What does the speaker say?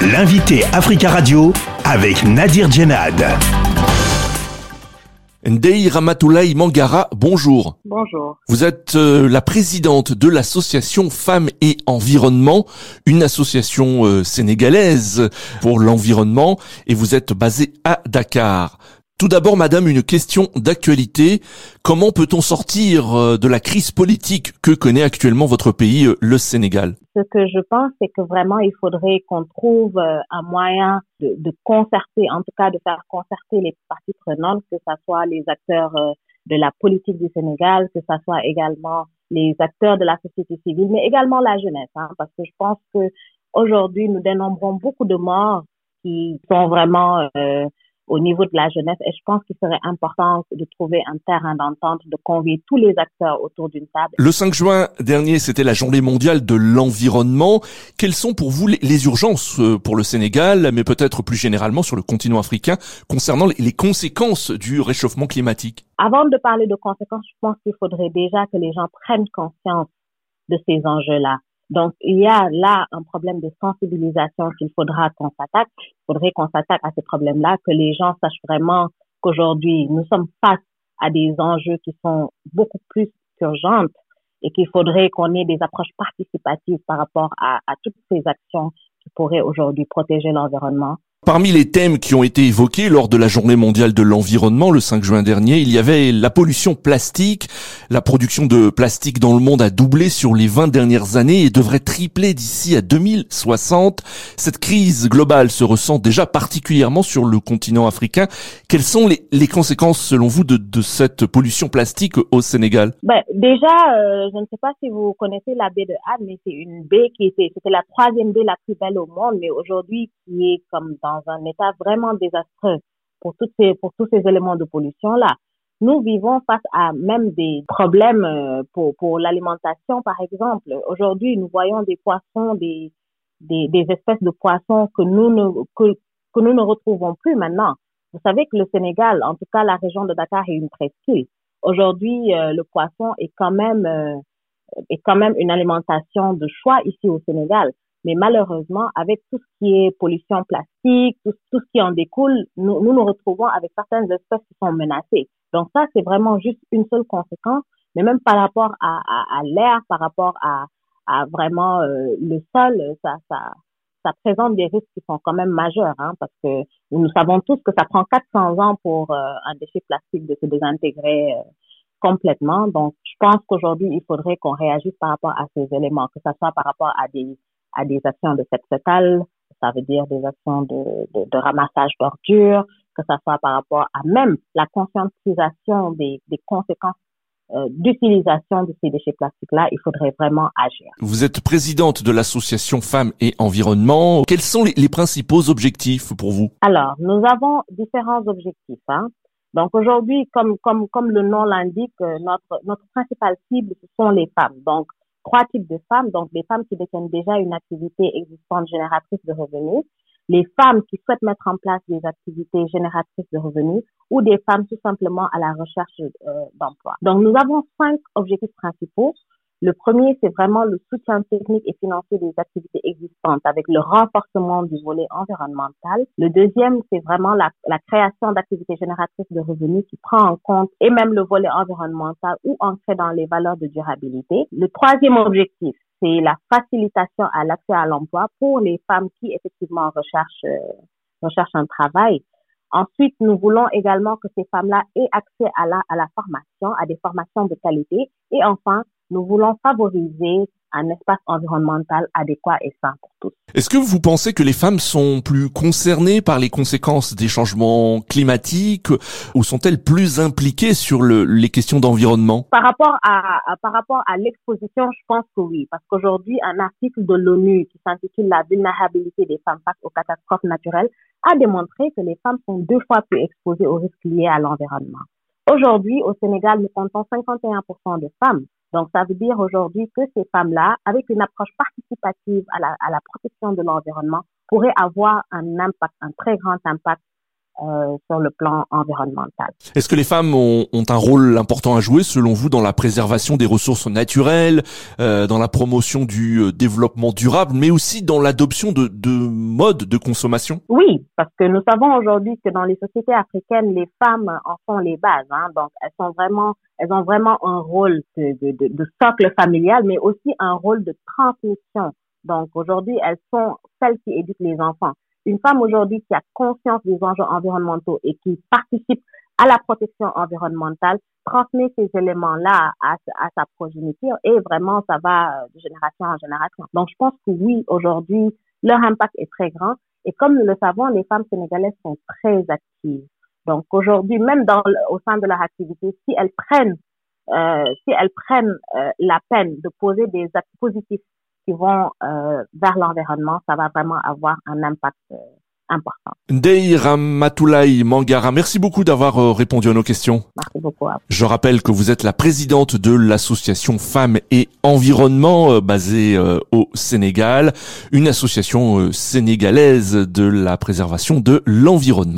L'invité Africa Radio avec Nadir Djenad. Ndei Ramatoulaye Mangara, bonjour. Bonjour. Vous êtes euh, la présidente de l'association Femmes et Environnement, une association euh, sénégalaise pour l'environnement, et vous êtes basée à Dakar. Tout d'abord, madame, une question d'actualité. Comment peut-on sortir euh, de la crise politique que connaît actuellement votre pays, euh, le Sénégal? Ce que je pense, c'est que vraiment, il faudrait qu'on trouve euh, un moyen de, de, concerter, en tout cas de faire concerter les parties prenantes, que ce soit les acteurs de la politique du Sénégal, que ce soit également les acteurs de la société civile, mais également la jeunesse, hein, parce que je pense que aujourd'hui, nous dénombrons beaucoup de morts qui sont vraiment euh, au niveau de la jeunesse. Et je pense qu'il serait important de trouver un terrain d'entente, de convier tous les acteurs autour d'une table. Le 5 juin dernier, c'était la journée mondiale de l'environnement. Quelles sont pour vous les urgences euh, pour le Sénégal, mais peut-être plus généralement sur le continent africain, concernant les conséquences du réchauffement climatique? Avant de parler de conséquences, je pense qu'il faudrait déjà que les gens prennent conscience de ces enjeux-là. Donc, il y a là un problème de sensibilisation qu'il faudra qu'on s'attaque. Il faudrait qu'on s'attaque à ces problèmes-là, que les gens sachent vraiment qu'aujourd'hui, nous sommes face à des enjeux qui sont beaucoup plus urgentes et qu'il faudrait qu'on ait des approches participatives par rapport à, à toutes ces actions qui pourraient aujourd'hui protéger l'environnement Parmi les thèmes qui ont été évoqués lors de la journée mondiale de l'environnement le 5 juin dernier, il y avait la pollution plastique. La production de plastique dans le monde a doublé sur les 20 dernières années et devrait tripler d'ici à 2060. Cette crise globale se ressent déjà particulièrement sur le continent africain. Quelles sont les, conséquences selon vous de, cette pollution plastique au Sénégal? Ben, Déjà, euh, je ne sais pas si vous connaissez la baie de Had, mais c'est une baie qui était, c'était la troisième baie la plus belle au monde, mais aujourd'hui qui est comme dans dans un état vraiment désastreux pour, toutes ces, pour tous ces éléments de pollution-là. Nous vivons face à même des problèmes euh, pour, pour l'alimentation, par exemple. Aujourd'hui, nous voyons des poissons, des, des, espèces de poissons que nous ne, que, que nous ne retrouvons plus maintenant. Vous savez que le Sénégal, en tout cas la région de Dakar, est une presqu'île. Aujourd'hui, euh, le poisson est quand même euh, est quand même une alimentation de choix ici au Sénégal. Mais malheureusement, avec tout ce qui est pollution plastique, tout, tout ce qui en découle, nous, nous nous retrouvons avec certaines espèces qui sont menacées. Donc ça, c'est vraiment juste une seule conséquence. Mais même par rapport à, à, à l'air, par rapport à, à vraiment euh, le sol, ça, ça, ça présente des risques qui sont quand même majeurs, hein, parce que nous savons tous que ça prend 400 ans pour euh, un déchet plastique de se désintégrer euh, complètement. Donc, je pense qu'aujourd'hui, il faudrait qu'on réagisse par rapport à ces éléments, que ce soit par rapport à des à des actions de sexe fétal, ça veut dire des actions de, de, de ramassage d'ordures, que ça soit par rapport à même la conscientisation des, des conséquences euh, d'utilisation de ces déchets plastiques-là, il faudrait vraiment agir. Vous êtes présidente de l'association Femmes et Environnement. Quels sont les, les, principaux objectifs pour vous? Alors, nous avons différents objectifs. Hein. Donc aujourd'hui, comme, comme, comme le nom l'indique, euh, notre, notre principale cible, ce sont les femmes. Donc, trois types de femmes, donc des femmes qui détiennent déjà une activité existante génératrice de revenus, les femmes qui souhaitent mettre en place des activités génératrices de revenus ou des femmes tout simplement à la recherche euh, d'emploi. Donc nous avons cinq objectifs principaux. Le premier, c'est vraiment le soutien technique et financier des activités existantes avec le renforcement du volet environnemental. Le deuxième, c'est vraiment la, création d'activités génératrices de revenus qui prend en compte et même le volet environnemental ou ancré dans les valeurs de durabilité. Le troisième objectif, c'est la facilitation à l'accès à l'emploi pour les femmes qui effectivement recherchent, euh, recherchent un travail. Ensuite, nous voulons également que ces femmes-là aient accès à la formation, à des formations de qualité. Et enfin, nous voulons favoriser un espace environnemental adéquat et sain pour tous. Est-ce que vous pensez que les femmes sont plus concernées par les conséquences des changements climatiques ou sont-elles plus impliquées sur le, les questions d'environnement? Par rapport à, à, par rapport à l'exposition, je pense que oui, parce qu'aujourd'hui, un article de l'ONU qui s'intitule La vulnérabilité des femmes face aux catastrophes naturelles a démontré que les femmes sont deux fois plus exposées aux risques liés à l'environnement. Aujourd'hui, au Sénégal, nous comptons 51% de femmes donc, ça veut dire aujourd'hui que ces femmes-là, avec une approche participative à la, à la protection de l'environnement, pourraient avoir un impact, un très grand impact euh, sur le plan environnemental. Est-ce que les femmes ont, ont, un rôle important à jouer selon vous dans la préservation des ressources naturelles, euh, dans la promotion du euh, développement durable, mais aussi dans l'adoption de, de modes de consommation? Oui, parce que nous savons aujourd'hui que dans les sociétés africaines, les femmes en font les bases. Hein, donc elles sont vraiment, elles ont vraiment un rôle de, de, de, de socle familial, mais aussi un rôle de transmission. Donc aujourd'hui, elles sont celles qui éduquent les enfants une femme aujourd'hui qui a conscience des enjeux environnementaux et qui participe à la protection environnementale transmet ces éléments-là à, sa progéniture et vraiment ça va de génération en génération. Donc je pense que oui, aujourd'hui, leur impact est très grand et comme nous le savons, les femmes sénégalaises sont très actives. Donc aujourd'hui, même dans, au sein de leur activité, si elles prennent euh, si elles prennent euh, la peine de poser des actes positifs qui vont euh, vers l'environnement, ça va vraiment avoir un impact euh, important. Ramatoulaye Mangara, merci beaucoup d'avoir euh, répondu à nos questions. Merci beaucoup. Je rappelle que vous êtes la présidente de l'association Femmes et Environnement basée au Sénégal, une association sénégalaise de la préservation de l'environnement.